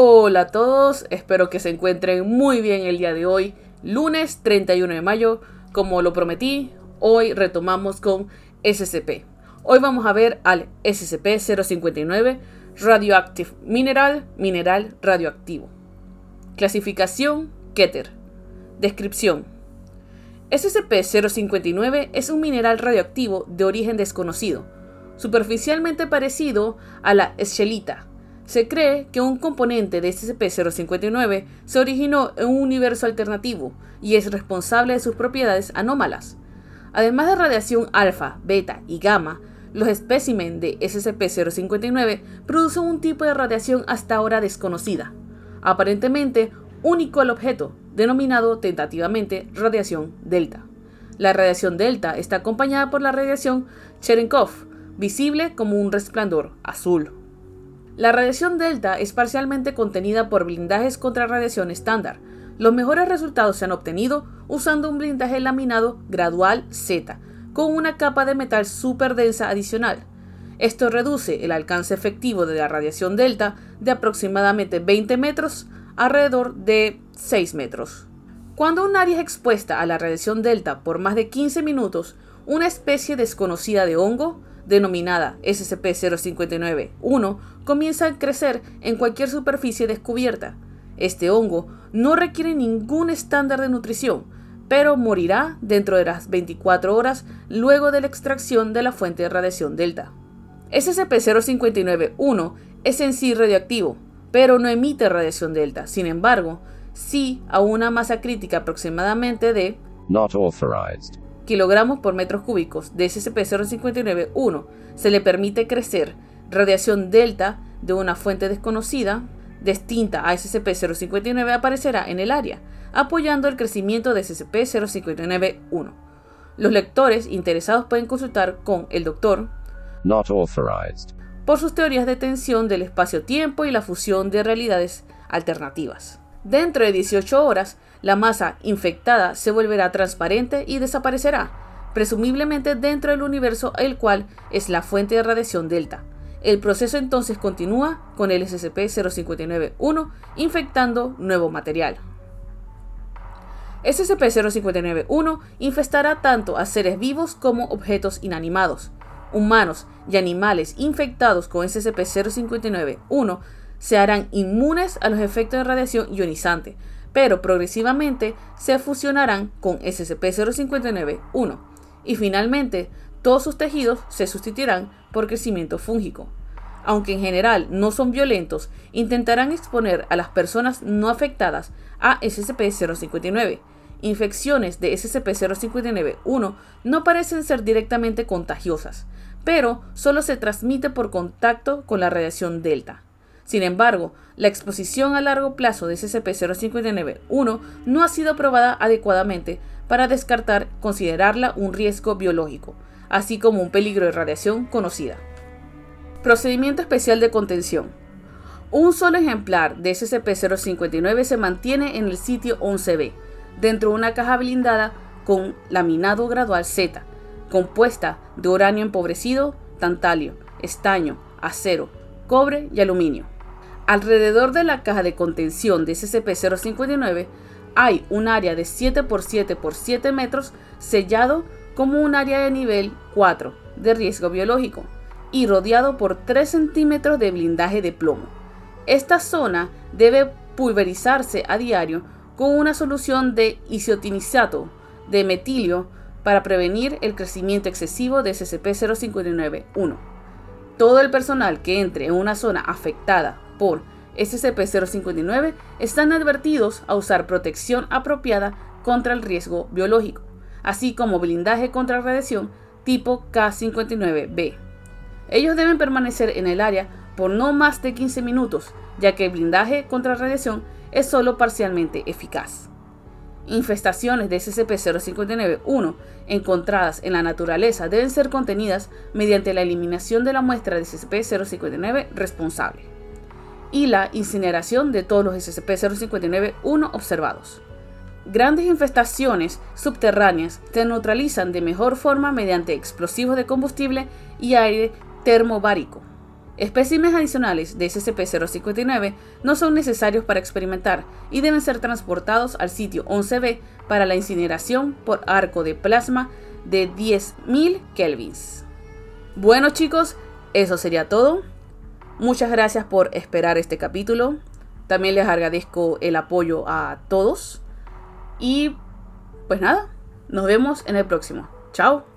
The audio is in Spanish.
Hola a todos, espero que se encuentren muy bien el día de hoy, lunes 31 de mayo. Como lo prometí, hoy retomamos con SCP. Hoy vamos a ver al SCP-059, Radioactive Mineral, mineral radioactivo. Clasificación, Keter. Descripción. SCP-059 es un mineral radioactivo de origen desconocido, superficialmente parecido a la eschelita, se cree que un componente de SCP-059 se originó en un universo alternativo y es responsable de sus propiedades anómalas. Además de radiación alfa, beta y gamma, los espécimen de SCP-059 producen un tipo de radiación hasta ahora desconocida, aparentemente único al objeto, denominado tentativamente radiación delta. La radiación delta está acompañada por la radiación Cherenkov, visible como un resplandor azul. La radiación delta es parcialmente contenida por blindajes contra radiación estándar. Los mejores resultados se han obtenido usando un blindaje laminado gradual Z, con una capa de metal súper densa adicional. Esto reduce el alcance efectivo de la radiación delta de aproximadamente 20 metros alrededor de 6 metros. Cuando un área es expuesta a la radiación delta por más de 15 minutos, una especie desconocida de hongo, denominada SCP-059-1, comienza a crecer en cualquier superficie descubierta. Este hongo no requiere ningún estándar de nutrición, pero morirá dentro de las 24 horas luego de la extracción de la fuente de radiación delta. SCP-059-1 es en sí radioactivo, pero no emite radiación delta. Sin embargo, sí a una masa crítica aproximadamente de Not authorized kilogramos por metros cúbicos de SCP-059-1 se le permite crecer radiación delta de una fuente desconocida distinta a SCP-059 aparecerá en el área, apoyando el crecimiento de SCP-059-1. Los lectores interesados pueden consultar con el doctor Not authorized. por sus teorías de tensión del espacio-tiempo y la fusión de realidades alternativas. Dentro de 18 horas, la masa infectada se volverá transparente y desaparecerá, presumiblemente dentro del universo el cual es la fuente de radiación delta. El proceso entonces continúa con el SCP-059-1 infectando nuevo material. SCP-059-1 infestará tanto a seres vivos como objetos inanimados. Humanos y animales infectados con SCP-059-1 se harán inmunes a los efectos de radiación ionizante, pero progresivamente se fusionarán con SCP-059-1 y finalmente todos sus tejidos se sustituirán por crecimiento fúngico. Aunque en general no son violentos, intentarán exponer a las personas no afectadas a SCP-059. Infecciones de SCP-059-1 no parecen ser directamente contagiosas, pero solo se transmite por contacto con la radiación delta. Sin embargo, la exposición a largo plazo de SCP-059-1 no ha sido probada adecuadamente para descartar considerarla un riesgo biológico, así como un peligro de radiación conocida. Procedimiento especial de contención. Un solo ejemplar de SCP-059 se mantiene en el sitio 11B, dentro de una caja blindada con laminado gradual Z, compuesta de uranio empobrecido, tantalio, estaño, acero, cobre y aluminio. Alrededor de la caja de contención de SCP-059 hay un área de 7 x 7 x 7 metros sellado como un área de nivel 4 de riesgo biológico y rodeado por 3 centímetros de blindaje de plomo. Esta zona debe pulverizarse a diario con una solución de isotinizato de metilio para prevenir el crecimiento excesivo de SCP-059-1. Todo el personal que entre en una zona afectada por SCP-059 están advertidos a usar protección apropiada contra el riesgo biológico, así como blindaje contra radiación tipo K-59B. Ellos deben permanecer en el área por no más de 15 minutos, ya que el blindaje contra radiación es solo parcialmente eficaz. Infestaciones de SCP-059-1 encontradas en la naturaleza deben ser contenidas mediante la eliminación de la muestra de SCP-059 responsable y la incineración de todos los SCP-059-1 observados. Grandes infestaciones subterráneas se neutralizan de mejor forma mediante explosivos de combustible y aire termobárico. Especímenes adicionales de SCP-059 no son necesarios para experimentar y deben ser transportados al sitio 11B para la incineración por arco de plasma de 10.000 kelvins. Bueno chicos, eso sería todo. Muchas gracias por esperar este capítulo. También les agradezco el apoyo a todos. Y pues nada, nos vemos en el próximo. Chao.